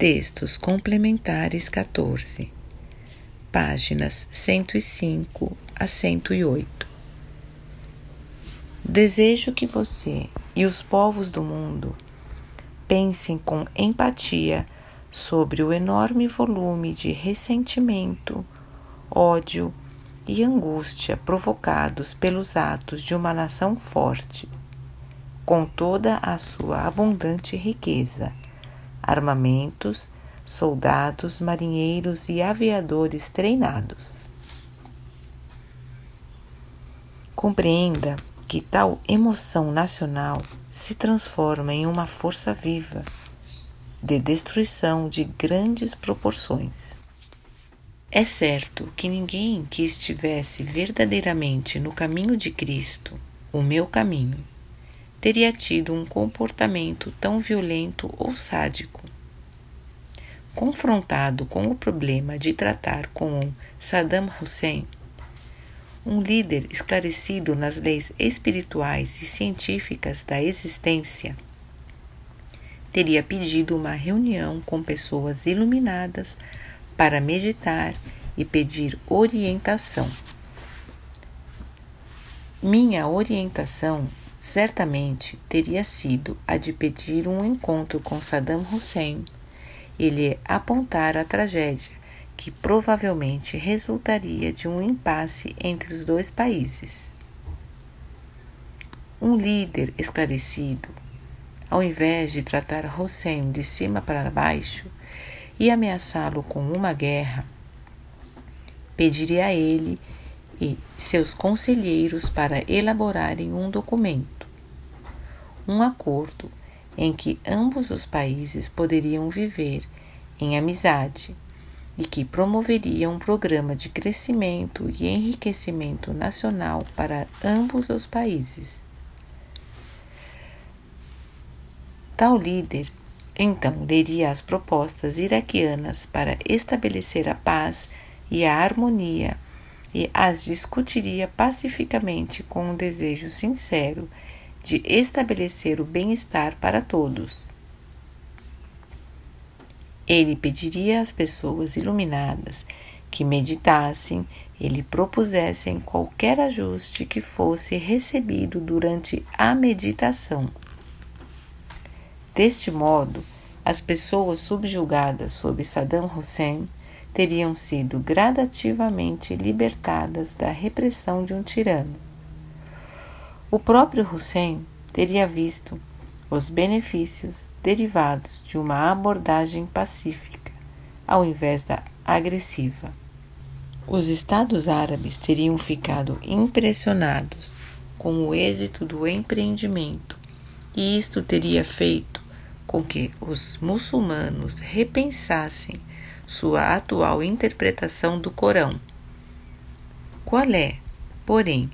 Textos complementares 14, páginas 105 a 108. Desejo que você e os povos do mundo pensem com empatia sobre o enorme volume de ressentimento, ódio e angústia provocados pelos atos de uma nação forte, com toda a sua abundante riqueza, armamentos, soldados, marinheiros e aviadores treinados. Compreenda que tal emoção nacional se transforma em uma força viva de destruição de grandes proporções. É certo que ninguém que estivesse verdadeiramente no caminho de Cristo, o meu caminho, teria tido um comportamento tão violento ou sádico. Confrontado com o problema de tratar com Saddam Hussein, um líder esclarecido nas leis espirituais e científicas da existência, teria pedido uma reunião com pessoas iluminadas para meditar e pedir orientação. Minha orientação certamente teria sido a de pedir um encontro com Saddam Hussein e lhe apontar a tragédia que provavelmente resultaria de um impasse entre os dois países. Um líder esclarecido, ao invés de tratar Hussein de cima para baixo e ameaçá-lo com uma guerra, pediria a ele e seus conselheiros para elaborarem um documento, um acordo em que ambos os países poderiam viver em amizade e que promoveria um programa de crescimento e enriquecimento nacional para ambos os países. Tal líder então leria as propostas iraquianas para estabelecer a paz e a harmonia e as discutiria pacificamente com um desejo sincero de estabelecer o bem-estar para todos. Ele pediria às pessoas iluminadas que meditassem e lhe propusessem qualquer ajuste que fosse recebido durante a meditação. Deste modo, as pessoas subjugadas sob Saddam Hussein teriam sido gradativamente libertadas da repressão de um tirano. O próprio Hussein teria visto os benefícios derivados de uma abordagem pacífica, ao invés da agressiva. Os Estados Árabes teriam ficado impressionados com o êxito do empreendimento, e isto teria feito com que os muçulmanos repensassem sua atual interpretação do Corão. Qual é, porém,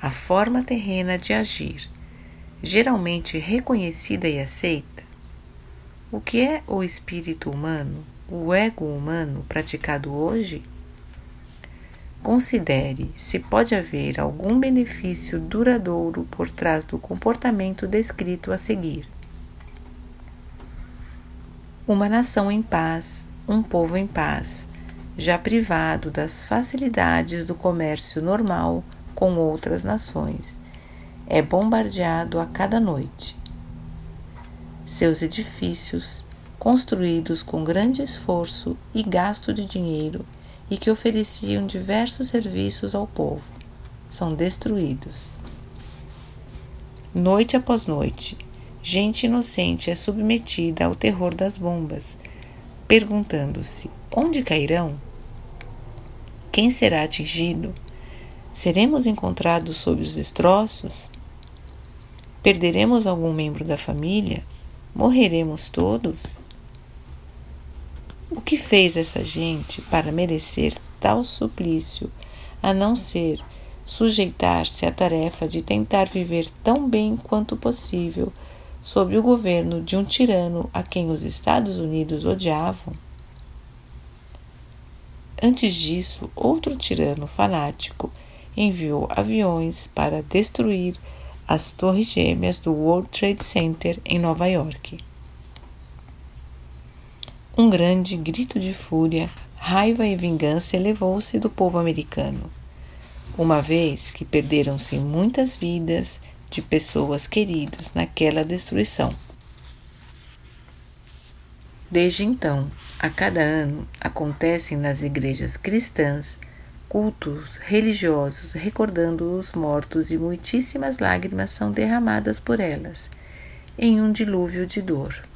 a forma terrena de agir geralmente reconhecida e aceita? O que é o espírito humano, o ego humano praticado hoje? Considere se pode haver algum benefício duradouro por trás do comportamento descrito a seguir. Uma nação em paz, um povo em paz, já privado das facilidades do comércio normal com outras nações é bombardeado a cada noite. Seus edifícios, construídos com grande esforço e gasto de dinheiro e que ofereciam diversos serviços ao povo, são destruídos. Noite após noite, gente inocente é submetida ao terror das bombas, perguntando-se: onde cairão? Quem será atingido? Seremos encontrados sob os destroços? Perderemos algum membro da família? Morreremos todos? O que fez essa gente para merecer tal suplício, a não ser sujeitar-se à tarefa de tentar viver tão bem quanto possível sob o governo de um tirano a quem os Estados Unidos odiavam? Antes disso, outro tirano fanático enviou aviões para destruir as torres gêmeas do World Trade Center em Nova York. Um grande grito de fúria, raiva e vingança elevou-se do povo americano, uma vez que perderam-se muitas vidas de pessoas queridas naquela destruição. Desde então, a cada ano, acontecem nas igrejas cristãs cultos religiosos recordando os mortos e muitíssimas lágrimas são derramadas por elas, em um dilúvio de dor.